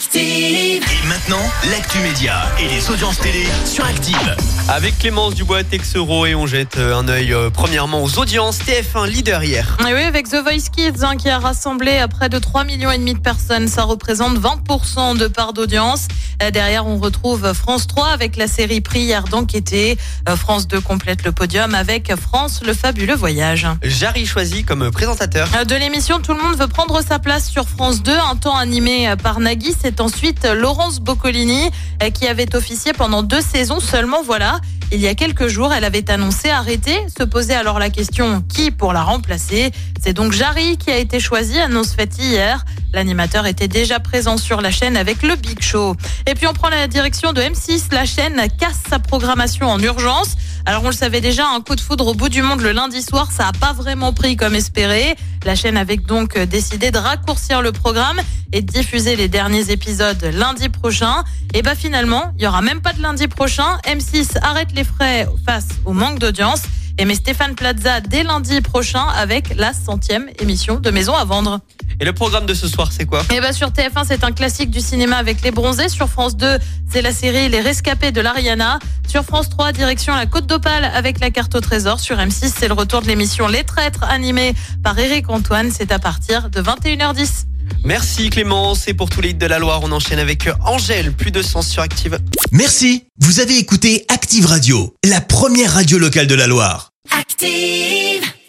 Active. Et maintenant, l'actu média et les audiences télé sur Active. Avec Clémence Dubois, Texero et on jette euh, un œil euh, premièrement aux audiences. TF1 leader hier. Et oui, avec The Voice Kids hein, qui a rassemblé à près de 3 millions et demi de personnes, ça représente 20% de part d'audience. Euh, Derrière, on retrouve France 3 avec la série Prière d'enquêter. France 2 complète le podium avec France le fabuleux voyage. Jarry choisi comme présentateur. De l'émission Tout le monde veut prendre sa place sur France 2, un temps animé par Nagui. C'est ensuite Laurence Boccolini euh, qui avait officié pendant deux saisons seulement. Voilà, il y a quelques jours, elle avait annoncé arrêter. Se posait alors la question qui pour la remplacer? C'est donc Jarry qui a été choisi, annonce faite hier. L'animateur était déjà présent sur la chaîne avec le Big Show. Et puis on prend la direction de M6. La chaîne casse sa programmation en urgence. Alors on le savait déjà, un coup de foudre au bout du monde le lundi soir, ça n'a pas vraiment pris comme espéré. La chaîne avait donc décidé de raccourcir le programme et de diffuser les derniers épisodes lundi prochain. Et bah finalement, il y aura même pas de lundi prochain. M6 arrête les frais face au manque d'audience et met Stéphane Plaza dès lundi prochain avec la centième émission de Maison à vendre. Et le programme de ce soir, c'est quoi? Et bah sur TF1, c'est un classique du cinéma avec Les Bronzés. Sur France 2, c'est la série Les Rescapés de l'Ariana. Sur France 3, direction la Côte d'Opale avec la carte au trésor. Sur M6, c'est le retour de l'émission Les Traîtres animée par Eric Antoine. C'est à partir de 21h10. Merci Clémence. Et pour tous les hits de la Loire, on enchaîne avec Angèle. Plus de sens sur Active. Merci, vous avez écouté Active Radio, la première radio locale de la Loire. Active.